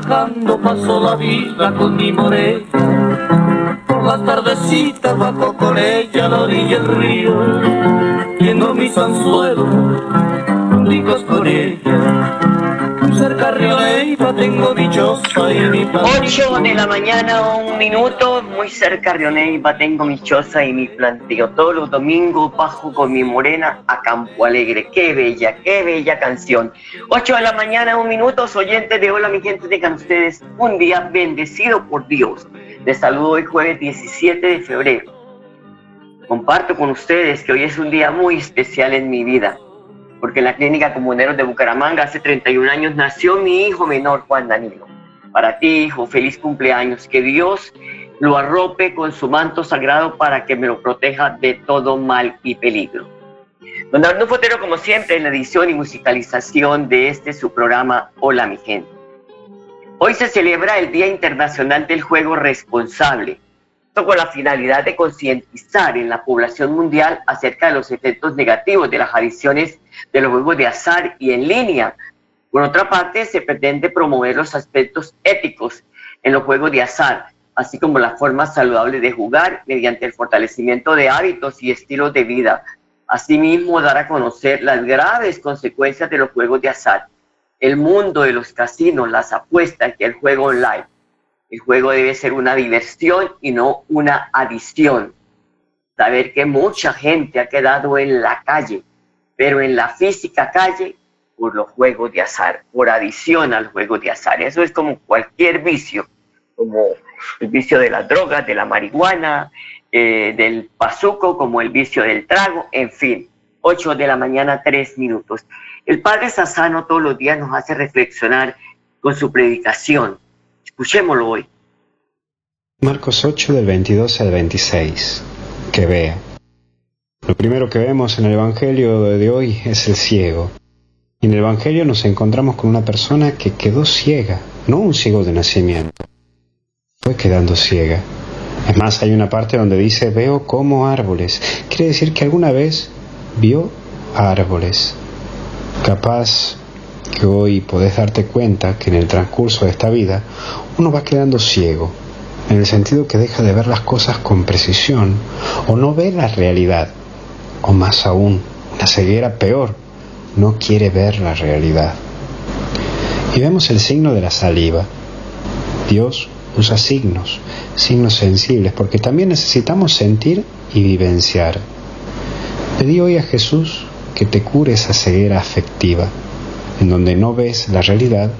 Trabajando paso la vida con mi morena. Por las tardecitas bajo con ella a la orilla del río. Viendo mis anzuelos, 8 de la mañana, un minuto, muy cerca de Oneiva, tengo mi choza y mi planteo. Todos los domingos bajo con mi morena a Campo Alegre. Qué bella, qué bella canción. 8 de la mañana, un minuto, oyentes de Hola, mi gente, tengan ustedes un día bendecido por Dios. Les saludo hoy jueves 17 de febrero. Comparto con ustedes que hoy es un día muy especial en mi vida porque en la clínica Comuneros de Bucaramanga hace 31 años nació mi hijo menor, Juan Danilo. Para ti, hijo, feliz cumpleaños. Que Dios lo arrope con su manto sagrado para que me lo proteja de todo mal y peligro. Don Arnulfo Fotero, como siempre, en la edición y musicalización de este su programa Hola, mi gente. Hoy se celebra el Día Internacional del Juego Responsable, con la finalidad de concientizar en la población mundial acerca de los efectos negativos de las adicciones de los juegos de azar y en línea. Por otra parte, se pretende promover los aspectos éticos en los juegos de azar, así como las formas saludables de jugar mediante el fortalecimiento de hábitos y estilos de vida. Asimismo, dar a conocer las graves consecuencias de los juegos de azar, el mundo de los casinos, las apuestas y el juego online. El juego debe ser una diversión y no una adición. Saber que mucha gente ha quedado en la calle, pero en la física calle por los juegos de azar, por adición al juego de azar. Eso es como cualquier vicio, como el vicio de las drogas, de la marihuana, eh, del pazuco, como el vicio del trago, en fin. 8 de la mañana, 3 minutos. El Padre Sassano todos los días nos hace reflexionar con su predicación. Escuchémoslo hoy. Marcos 8 del 22 al 26. Que vea. Lo primero que vemos en el Evangelio de hoy es el ciego. En el Evangelio nos encontramos con una persona que quedó ciega, no un ciego de nacimiento. Fue quedando ciega. Es más, hay una parte donde dice, veo como árboles. Quiere decir que alguna vez vio árboles. Capaz que hoy podés darte cuenta que en el transcurso de esta vida uno va quedando ciego, en el sentido que deja de ver las cosas con precisión o no ve la realidad, o más aún, una ceguera peor, no quiere ver la realidad. Y vemos el signo de la saliva. Dios usa signos, signos sensibles, porque también necesitamos sentir y vivenciar. Pedí hoy a Jesús que te cure esa ceguera afectiva, en donde no ves la realidad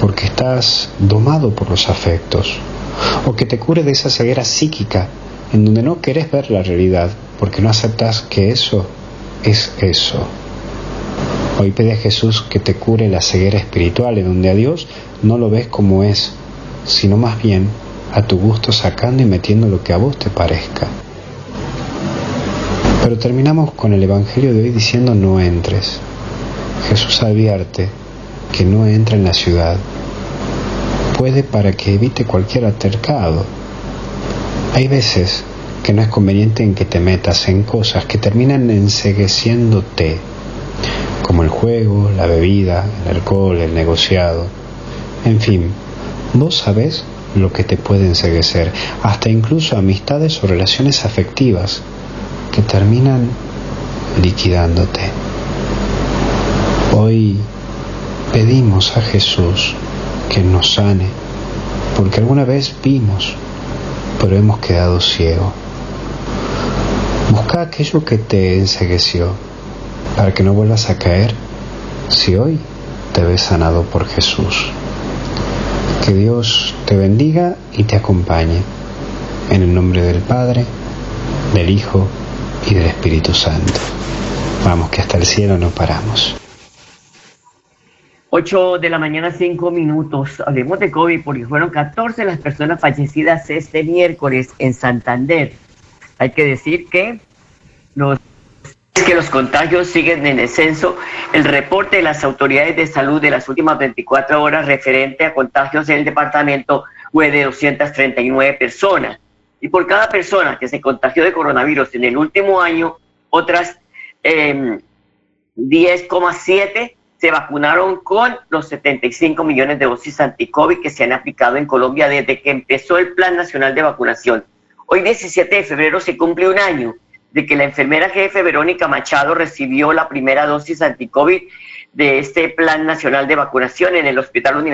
porque estás domado por los afectos, o que te cure de esa ceguera psíquica, en donde no querés ver la realidad porque no aceptas que eso es eso. Hoy pide a Jesús que te cure la ceguera espiritual, en donde a Dios no lo ves como es, sino más bien a tu gusto sacando y metiendo lo que a vos te parezca. Pero terminamos con el Evangelio de hoy diciendo no entres. Jesús advierte que no entra en la ciudad. Puede para que evite cualquier altercado. Hay veces que no es conveniente en que te metas en cosas que terminan ensegueciéndote, como el juego, la bebida, el alcohol, el negociado. En fin, vos sabés lo que te puede enseguecer, hasta incluso amistades o relaciones afectivas que terminan liquidándote. Hoy pedimos a Jesús que nos sane, porque alguna vez vimos, pero hemos quedado ciegos. Busca aquello que te ensegueció, para que no vuelvas a caer si hoy te ves sanado por Jesús. Que Dios te bendiga y te acompañe. En el nombre del Padre, del Hijo y del Espíritu Santo. Vamos, que hasta el cielo no paramos. 8 de la mañana, 5 minutos. Hablemos de COVID porque fueron 14 las personas fallecidas este miércoles en Santander. Hay que decir que los que los contagios siguen en descenso. El reporte de las autoridades de salud de las últimas 24 horas referente a contagios en el departamento fue de 239 personas. Y por cada persona que se contagió de coronavirus en el último año, otras 10,7 em, se vacunaron con los 75 millones de dosis anti-COVID que se han aplicado en Colombia desde que empezó el Plan Nacional de Vacunación. Hoy 17 de febrero se cumple un año de que la enfermera jefe Verónica Machado recibió la primera dosis anti-COVID de este Plan Nacional de Vacunación en el Hospital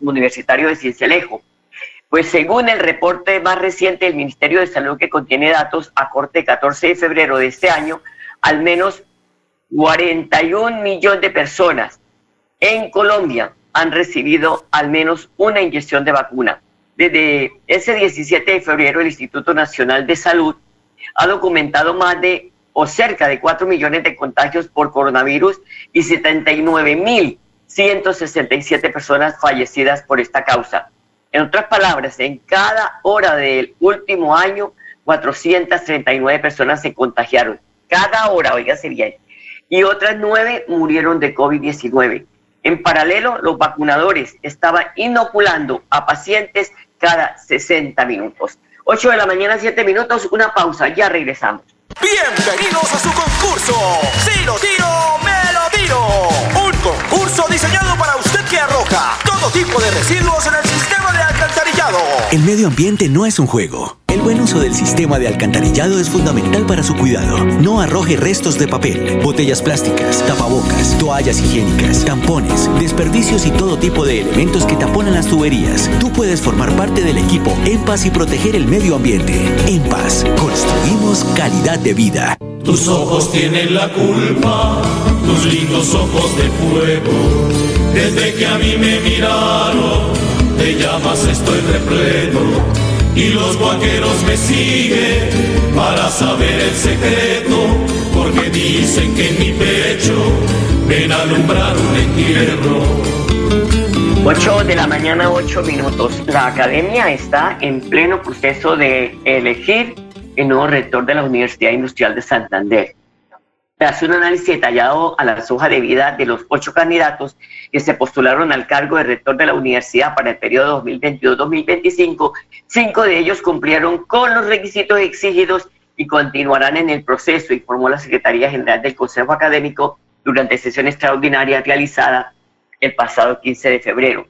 Universitario de Ciencialejo. Pues según el reporte más reciente del Ministerio de Salud que contiene datos a corte 14 de febrero de este año, al menos 41 millones de personas en Colombia han recibido al menos una inyección de vacuna. Desde ese 17 de febrero, el Instituto Nacional de Salud ha documentado más de o cerca de 4 millones de contagios por coronavirus y 79 mil 167 personas fallecidas por esta causa. En otras palabras, en cada hora del último año, 439 personas se contagiaron. Cada hora, oígase bien. Y otras nueve murieron de COVID-19. En paralelo, los vacunadores estaban inoculando a pacientes cada 60 minutos. 8 de la mañana, 7 minutos, una pausa, ya regresamos. Bienvenidos a su concurso. Si lo tiro, me lo tiro. Un concurso diseñado para usted que arroja todo tipo de residuos en el sistema de alcantarillado. El medio ambiente no es un juego el buen uso del sistema de alcantarillado es fundamental para su cuidado. No arroje restos de papel, botellas plásticas, tapabocas, toallas higiénicas, tampones, desperdicios y todo tipo de elementos que taponan las tuberías. Tú puedes formar parte del equipo En Paz y proteger el medio ambiente. En Paz, construimos calidad de vida. Tus ojos tienen la culpa, tus lindos ojos de fuego. Desde que a mí me miraron, te llamas estoy repleto y los vaqueros me siguen para saber el secreto, porque dicen que en mi pecho ven alumbrar un entierro. 8 de la mañana, 8 minutos. La academia está en pleno proceso de elegir el nuevo rector de la Universidad Industrial de Santander hace un análisis detallado a las hojas de vida de los ocho candidatos que se postularon al cargo de rector de la universidad para el periodo 2022-2025. Cinco de ellos cumplieron con los requisitos exigidos y continuarán en el proceso, informó la Secretaría General del Consejo Académico durante sesión extraordinaria realizada el pasado 15 de febrero.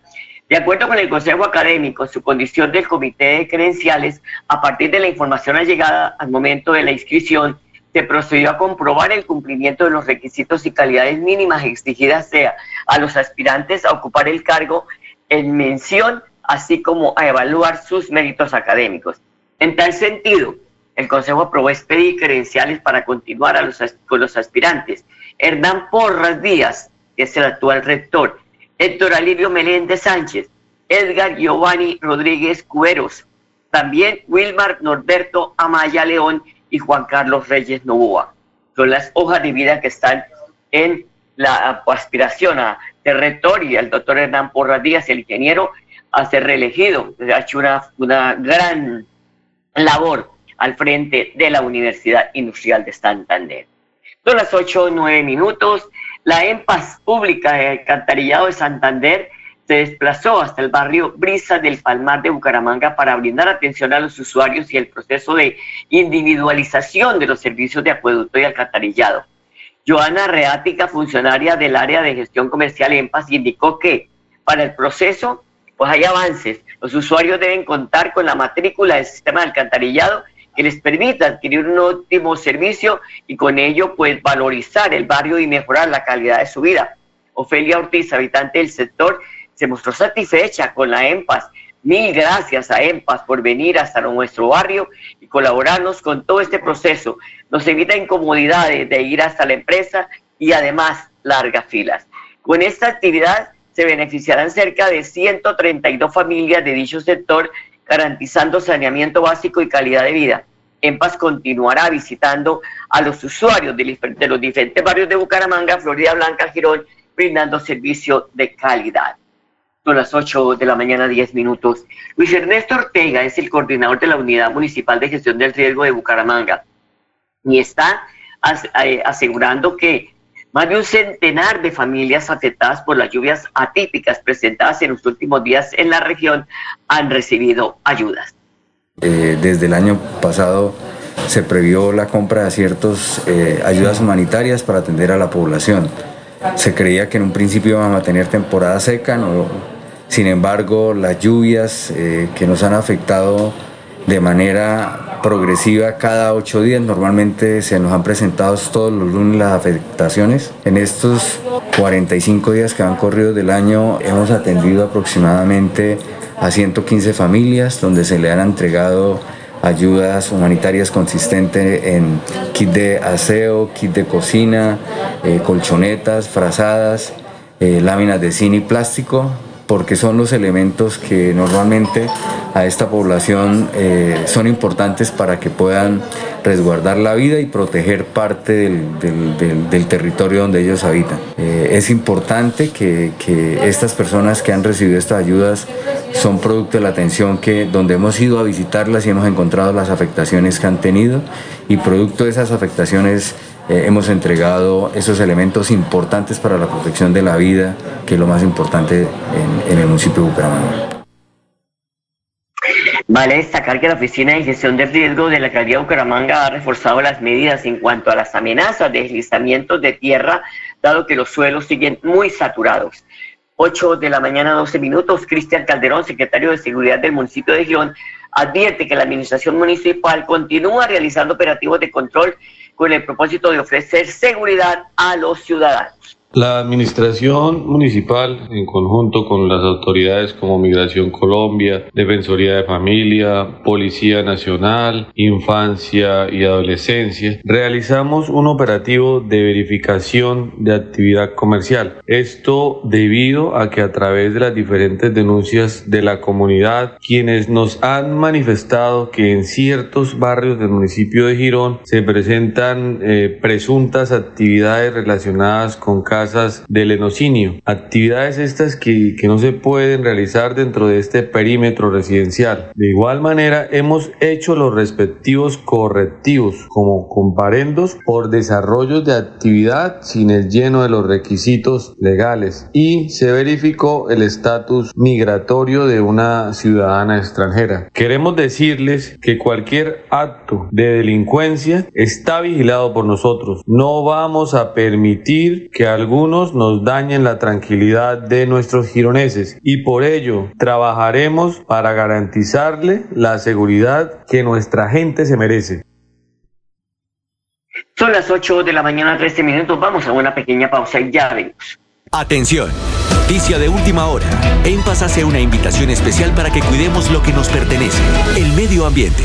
De acuerdo con el Consejo Académico, su condición del Comité de Credenciales, a partir de la información allegada al momento de la inscripción, procedió a comprobar el cumplimiento de los requisitos y calidades mínimas exigidas sea a los aspirantes a ocupar el cargo en mención, así como a evaluar sus méritos académicos. En tal sentido, el Consejo aprobó expedir credenciales para continuar a los, con los aspirantes. Hernán Porras Díaz, que es el actual rector, Héctor Alirio Meléndez Sánchez, Edgar Giovanni Rodríguez Cueros, también Wilmar Norberto Amaya León y Juan Carlos Reyes Novoa. Son las hojas de vida que están en la aspiración a ser rector y el doctor Hernán Porras Díaz, el ingeniero, a ser reelegido. Ha hecho una, una gran labor al frente de la Universidad Industrial de Santander. Son las 8 o 9 minutos. La EMPAS pública de Cantarillado de Santander se desplazó hasta el barrio Brisa del Palmar de Bucaramanga para brindar atención a los usuarios y el proceso de individualización de los servicios de acueducto y alcantarillado. Joana Reática, funcionaria del área de gestión comercial en Paz, indicó que para el proceso pues hay avances. Los usuarios deben contar con la matrícula del sistema de alcantarillado que les permita adquirir un óptimo servicio y con ello pues valorizar el barrio y mejorar la calidad de su vida. Ofelia Ortiz, habitante del sector, se mostró satisfecha con la EMPAS. Mil gracias a EMPAS por venir hasta nuestro barrio y colaborarnos con todo este proceso. Nos evita incomodidades de ir hasta la empresa y además largas filas. Con esta actividad se beneficiarán cerca de 132 familias de dicho sector, garantizando saneamiento básico y calidad de vida. En Paz continuará visitando a los usuarios de, los diferentes barrios de Bucaramanga, Florida Blanca, Girón, brindando servicio de calidad. Son las 8 de la mañana, 10 minutos. Luis Ernesto Ortega es el coordinador de la Unidad Municipal de Gestión del Riesgo de Bucaramanga y está eh, asegurando que más de un centenar de familias afectadas por las lluvias atípicas presentadas en los últimos días en la región han recibido ayudas. Eh, desde el año pasado se previó la compra de ciertas eh, ayudas humanitarias para atender a la población. Se creía que en un principio íbamos a tener temporada seca, sin embargo las lluvias eh, que nos han afectado de manera progresiva cada ocho días. Normalmente se nos han presentado todos los lunes las afectaciones. En estos 45 días que han corrido del año hemos atendido aproximadamente a 115 familias donde se le han entregado ayudas humanitarias consistentes en kit de aseo, kit de cocina, eh, colchonetas, frazadas, eh, láminas de cine y plástico, porque son los elementos que normalmente a esta población eh, son importantes para que puedan resguardar la vida y proteger parte del, territorio donde ellos habitan. Eh, es importante que, estas personas que han recibido estas ayudas son producto de la atención que donde hemos ido a visitarlas y hemos encontrado las afectaciones que han tenido y producto de esas afectaciones eh, hemos entregado esos elementos importantes para la protección de la vida, que es lo más importante en, el municipio de Bucaramanga. Vale destacar que la Oficina de Gestión de Riesgo de la Alcaldía de Bucaramanga ha reforzado las medidas en cuanto a las amenazas de deslizamientos de tierra, dado que los suelos siguen muy saturados. 8 de la mañana, 12 minutos, Cristian Calderón, secretario de Seguridad del municipio de Girón, advierte que la administración municipal continúa realizando operativos de control con el propósito de ofrecer seguridad a los ciudadanos. La administración municipal, en conjunto con las autoridades como Migración Colombia, Defensoría de Familia, Policía Nacional, Infancia y Adolescencia, realizamos un operativo de verificación de actividad comercial. Esto debido a que a través de las diferentes denuncias de la comunidad, quienes nos han manifestado que en ciertos barrios del municipio de Girón se presentan eh, presuntas actividades relacionadas con casas de lenocinio. Actividades estas que, que no se pueden realizar dentro de este perímetro residencial. De igual manera, hemos hecho los respectivos correctivos como comparendos por desarrollos de actividad sin el lleno de los requisitos legales y se verificó el estatus migratorio de una ciudadana extranjera. Queremos decirles que cualquier acto de delincuencia está vigilado por nosotros. No vamos a permitir que algún algunos nos dañen la tranquilidad de nuestros gironeses y por ello trabajaremos para garantizarle la seguridad que nuestra gente se merece. Son las 8 de la mañana, 13 minutos. Vamos a una pequeña pausa y ya venimos. Atención. Noticia de última hora. En Paz hace una invitación especial para que cuidemos lo que nos pertenece, el medio ambiente.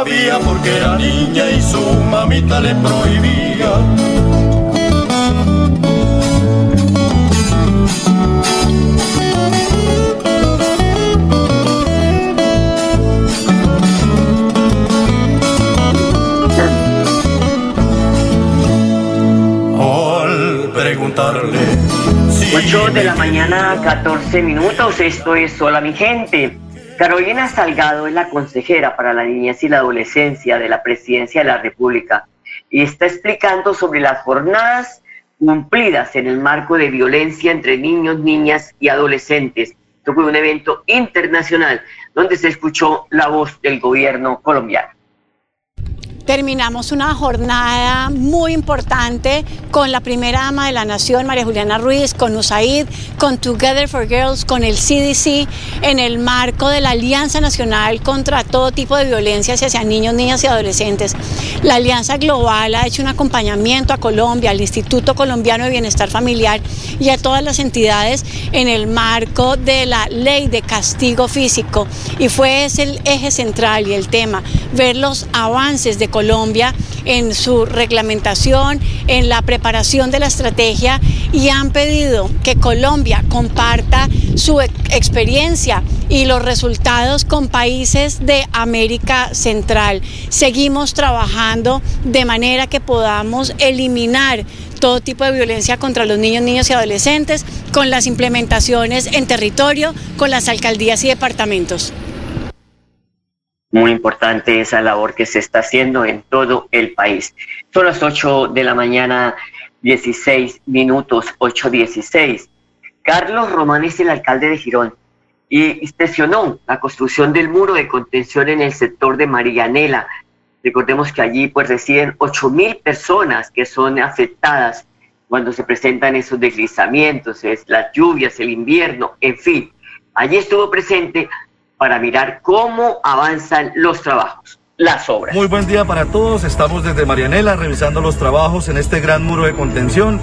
Sabía porque era niña y su mamita le prohibía. Al preguntarle 8 de la mañana, 14 minutos. Esto es Hola mi gente. Carolina Salgado es la consejera para la niñez y la adolescencia de la Presidencia de la República y está explicando sobre las jornadas cumplidas en el marco de violencia entre niños, niñas y adolescentes. Esto fue un evento internacional donde se escuchó la voz del gobierno colombiano terminamos una jornada muy importante con la primera dama de la nación, María Juliana Ruiz, con USAID, con Together for Girls, con el CDC, en el marco de la Alianza Nacional contra todo tipo de violencia hacia niños, niñas y adolescentes. La Alianza Global ha hecho un acompañamiento a Colombia, al Instituto Colombiano de Bienestar Familiar y a todas las entidades en el marco de la ley de castigo físico. Y fue ese el eje central y el tema, ver los avances de Colombia Colombia en su reglamentación, en la preparación de la estrategia y han pedido que Colombia comparta su experiencia y los resultados con países de América Central. Seguimos trabajando de manera que podamos eliminar todo tipo de violencia contra los niños, niños y adolescentes con las implementaciones en territorio, con las alcaldías y departamentos muy importante esa labor que se está haciendo en todo el país. Son las 8 de la mañana, 16 minutos, 8.16. Carlos Román es el alcalde de Girón y inspeccionó la construcción del muro de contención en el sector de Marianela. Recordemos que allí pues residen 8.000 personas que son afectadas cuando se presentan esos deslizamientos, es las lluvias, el invierno, en fin. Allí estuvo presente para mirar cómo avanzan los trabajos, las obras. Muy buen día para todos. Estamos desde Marianela revisando los trabajos en este gran muro de contención.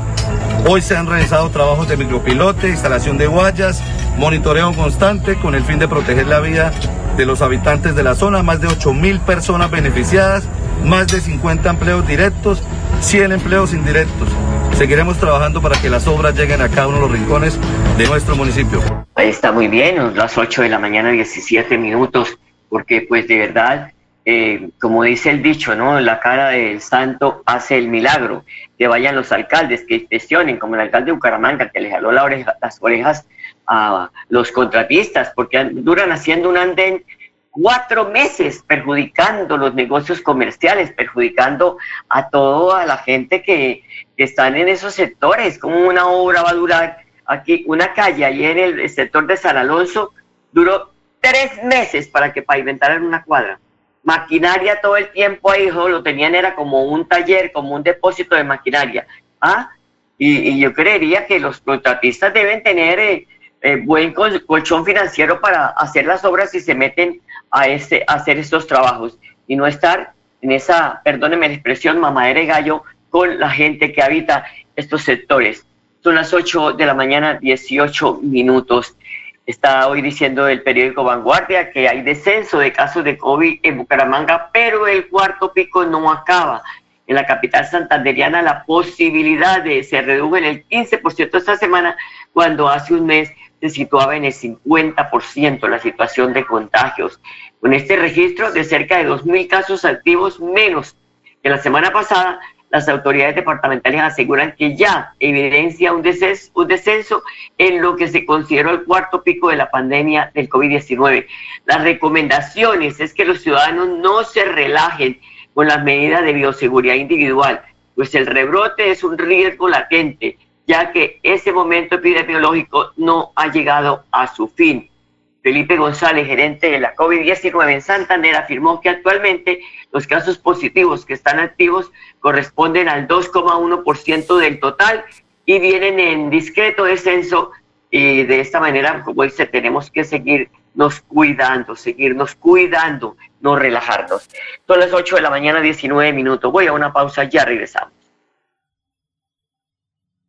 Hoy se han realizado trabajos de micropilote, instalación de guayas, monitoreo constante con el fin de proteger la vida de los habitantes de la zona. Más de 8 mil personas beneficiadas, más de 50 empleos directos, 100 empleos indirectos. Seguiremos trabajando para que las obras lleguen a cada uno de los rincones de nuestro municipio. Ahí está muy bien, las 8 de la mañana, 17 minutos, porque pues de verdad, eh, como dice el dicho, ¿no? La cara del santo hace el milagro. Que vayan los alcaldes, que gestionen, como el alcalde de Bucaramanga, que le jaló las orejas a los contratistas, porque duran haciendo un andén cuatro meses perjudicando los negocios comerciales, perjudicando a toda la gente que, están en esos sectores. Como una obra va a durar aquí, una calle ahí en el sector de San Alonso, duró tres meses para que pavimentaran una cuadra. Maquinaria todo el tiempo ahí, lo tenían era como un taller, como un depósito de maquinaria. ¿ah? Y, yo creería que los contratistas deben tener eh, eh, buen colchón financiero para hacer las obras y se meten a, este, hacer estos trabajos y no estar en esa, perdónenme la expresión, mamadera y gallo con la gente que habita estos sectores. Son las 8 de la mañana, 18 minutos. Está hoy diciendo el periódico Vanguardia que hay descenso de casos de COVID en Bucaramanga, pero el cuarto pico no acaba. En la capital santanderiana la posibilidad de se redujo en el 15% esta semana, cuando hace un mes se situaba en el 50% la situación de contagios. Con este registro de cerca de 2.000 casos activos menos que la semana pasada, las autoridades departamentales aseguran que ya evidencia un descenso, en lo que se consideró el cuarto pico de la pandemia del COVID-19. Las recomendaciones es que los ciudadanos no se relajen con las medidas de bioseguridad individual, pues el rebrote es un riesgo latente ya que ese momento epidemiológico no ha llegado a su fin. Felipe González, gerente de la COVID-19 en Santander, afirmó que actualmente los casos positivos que están activos corresponden al 2,1% del total y vienen en discreto descenso y de esta manera, como dice, tenemos que seguirnos cuidando, seguirnos cuidando, no relajarnos. Son las 8 de la mañana, 19 minutos. Voy a una pausa, ya regresamos.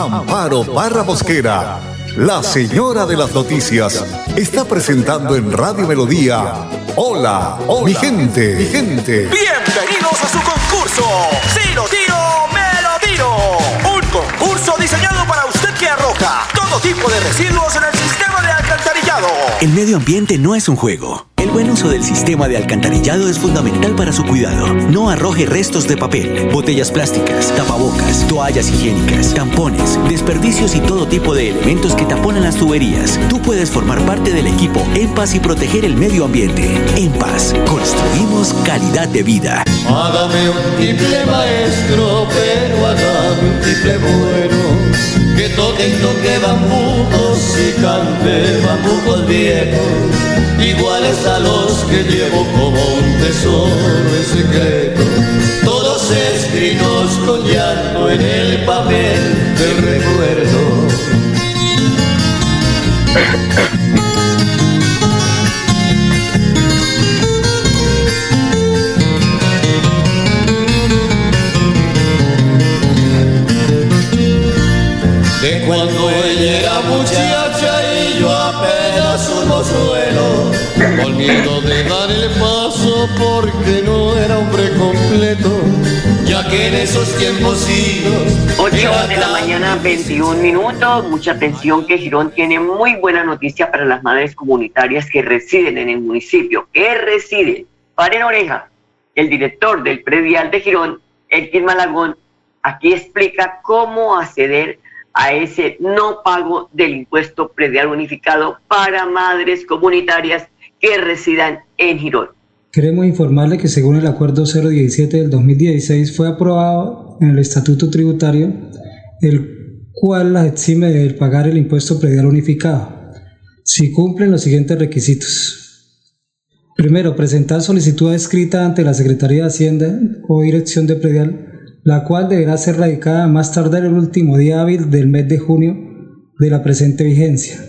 Amparo Barra Mosquera La señora de las noticias está presentando en Radio Melodía. Hola, hola mi gente, mi gente. Bienvenidos a su concurso. Si lo tiro, me lo tiro. Un concurso diseñado para usted que arroja todo tipo de residuos en el sistema de alcantarillado. El medio ambiente no es un juego. El buen uso del sistema de alcantarillado es fundamental para su cuidado. No arroje restos de papel, botellas plásticas, tapabocas, toallas higiénicas, tampones, desperdicios y todo tipo de elementos que taponan las tuberías. Tú puedes formar parte del equipo En Paz y proteger el medio ambiente. En Paz, construimos calidad de vida. Hágame un triple maestro, pero hágame un triple bueno. Que toque y toque bambucos y cante bambucos viejos iguales a los que llevo como un tesoro en secreto, todos escritos con llanto en el papel del recuerdo. De cuando ella era muchacha mozuelo con miedo de dar el paso porque no era hombre completo, ya que en esos tiempos idos 8 de la mañana, 21 minutos. Mucha atención que Girón tiene muy buena noticia para las madres comunitarias que residen en el municipio. Que residen. Paren oreja. El director del predial de Girón, Elkin Malagón, aquí explica cómo acceder a ese no pago del impuesto predial unificado para madres comunitarias que residan en Girón. Queremos informarle que según el Acuerdo 017 del 2016 fue aprobado en el Estatuto Tributario, el cual las exime de pagar el impuesto predial unificado, si cumplen los siguientes requisitos. Primero, presentar solicitud escrita ante la Secretaría de Hacienda o Dirección de Predial, la cual deberá ser radicada más tarde el último día hábil del mes de junio de la presente vigencia.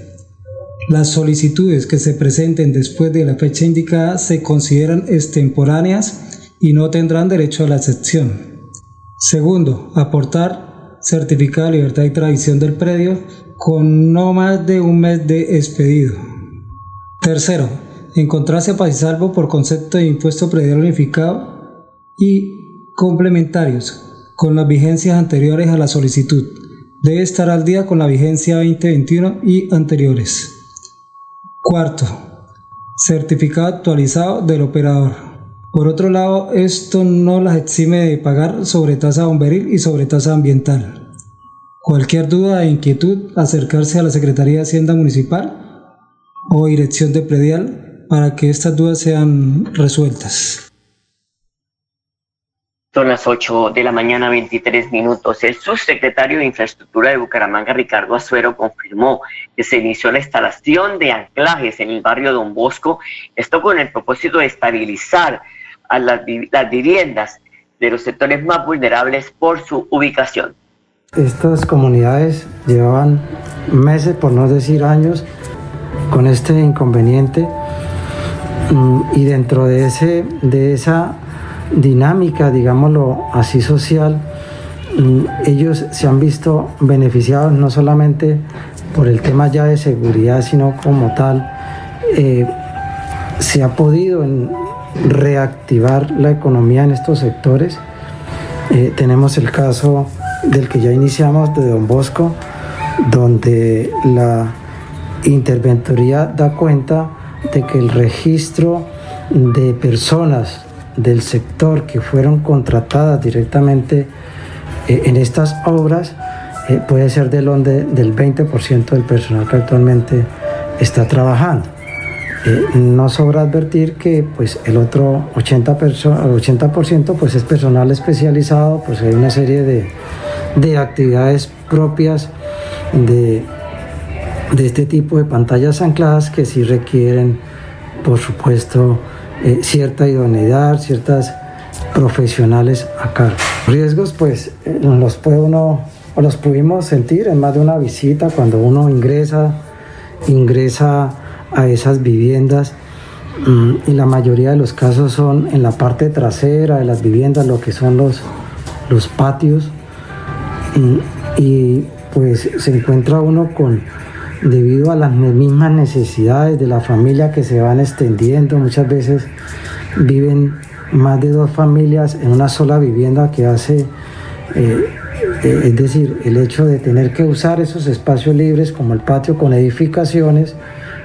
Las solicitudes que se presenten después de la fecha indicada se consideran extemporáneas y no tendrán derecho a la excepción. Segundo, aportar certificado de libertad y tradición del predio con no más de un mes de expedido. Tercero, encontrarse paz y salvo por concepto de impuesto predial unificado y complementarios con las vigencias anteriores a la solicitud. Debe estar al día con la vigencia 2021 y anteriores. Cuarto, certificado actualizado del operador. Por otro lado, esto no las exime de pagar sobre tasa bomberil y sobre tasa ambiental. Cualquier duda e inquietud, acercarse a la Secretaría de Hacienda Municipal o Dirección de Predial para que estas dudas sean resueltas. Son las 8 de la mañana, 23 minutos. El subsecretario de Infraestructura de Bucaramanga, Ricardo Azuero, confirmó que se inició la instalación de anclajes en el barrio Don Bosco, esto con el propósito de estabilizar a las, las viviendas de los sectores más vulnerables por su ubicación. Estas comunidades llevaban meses, por no decir años, con este inconveniente mm, y dentro de, ese, de esa dinámica, digámoslo así, social, mm, ellos se han visto beneficiados no solamente por el tema ya de seguridad, sino como tal, eh, se ha podido reactivar la economía en estos sectores. Eh, tenemos el caso del que ya iniciamos de Don Bosco, donde la interventoría da cuenta de que el registro de personas del sector que fueron contratadas directamente eh, en estas obras eh, puede ser del, del 20% del personal que actualmente está trabajando. Eh, no sobra advertir que pues, el otro 80%, 80 pues, es personal especializado, pues hay una serie de, de actividades propias de, de este tipo de pantallas ancladas que sí requieren, por supuesto, eh, cierta idoneidad, ciertas profesionales a cargo. Riesgos, pues eh, los puede uno, o los pudimos sentir en más de una visita cuando uno ingresa, ingresa a esas viviendas mm, y la mayoría de los casos son en la parte trasera de las viviendas, lo que son los, los patios y, y pues se encuentra uno con debido a las mismas necesidades de la familia que se van extendiendo. Muchas veces viven más de dos familias en una sola vivienda que hace, eh, eh, es decir, el hecho de tener que usar esos espacios libres como el patio con edificaciones,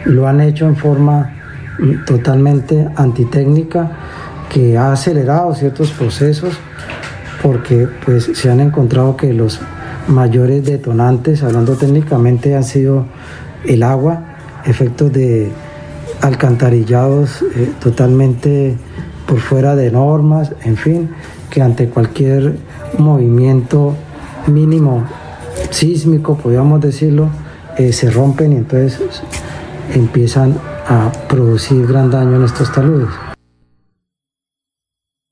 lo han hecho en forma mm, totalmente antitécnica que ha acelerado ciertos procesos porque pues se han encontrado que los mayores detonantes, hablando técnicamente, han sido el agua, efectos de alcantarillados eh, totalmente por fuera de normas, en fin, que ante cualquier movimiento mínimo sísmico, podríamos decirlo, eh, se rompen y entonces empiezan a producir gran daño en estos taludes.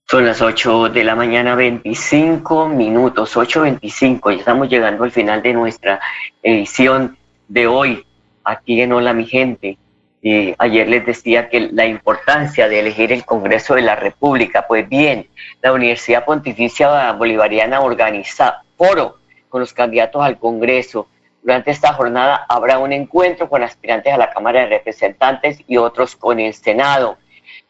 Son las 8 de la mañana, 25 minutos, 8.25. Ya estamos llegando al final de nuestra edición de hoy, aquí en Hola mi gente. Eh, ayer les decía que la importancia de elegir el Congreso de la República. Pues bien, la Universidad Pontificia Bolivariana organiza foro con los candidatos al Congreso. Durante esta jornada habrá un encuentro con aspirantes a la Cámara de Representantes y otros con el Senado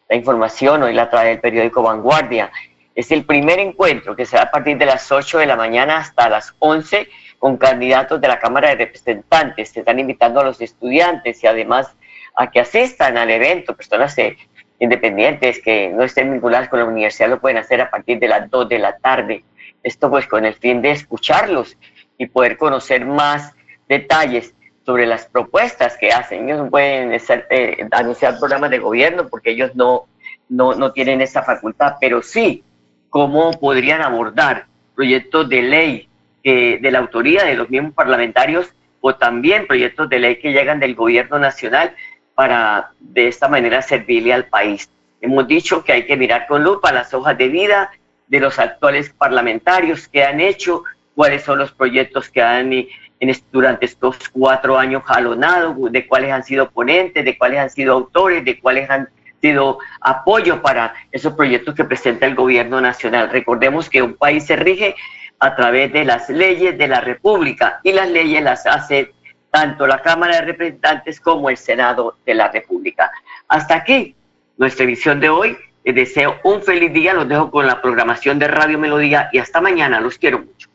la información, hoy la trae el periódico Vanguardia. Es el primer encuentro que será a partir de las 8 de la mañana hasta las 11 con candidatos de la Cámara de Representantes. Se están invitando a los estudiantes y además a que asistan al evento. Personas eh, independientes que no estén vinculadas con la universidad lo pueden hacer a partir de las 2 de la tarde. Esto pues con el fin de escucharlos y poder conocer más detalles sobre las propuestas que hacen. Ellos no pueden eh, anunciar programas de gobierno porque ellos no, no, tienen esa facultad, pero sí cómo podrían abordar proyectos de ley de la autoría de los mismos parlamentarios o también proyectos de ley que llegan del gobierno nacional para de esta manera servirle al país. Hemos dicho que hay que mirar con lupa las hojas de vida de los actuales parlamentarios que han hecho, cuáles son los proyectos que han durante estos cuatro años jalonados, de cuáles han sido ponentes, de cuáles han sido autores, de cuáles han sido apoyo para esos proyectos que presenta el gobierno nacional. Recordemos que un país se rige a través de las leyes de la República y las leyes las hace tanto la Cámara de Representantes como el Senado de la República. Hasta aquí nuestra edición de hoy. Les deseo un feliz día, los dejo con la programación de Radio Melodía y hasta mañana, los quiero mucho.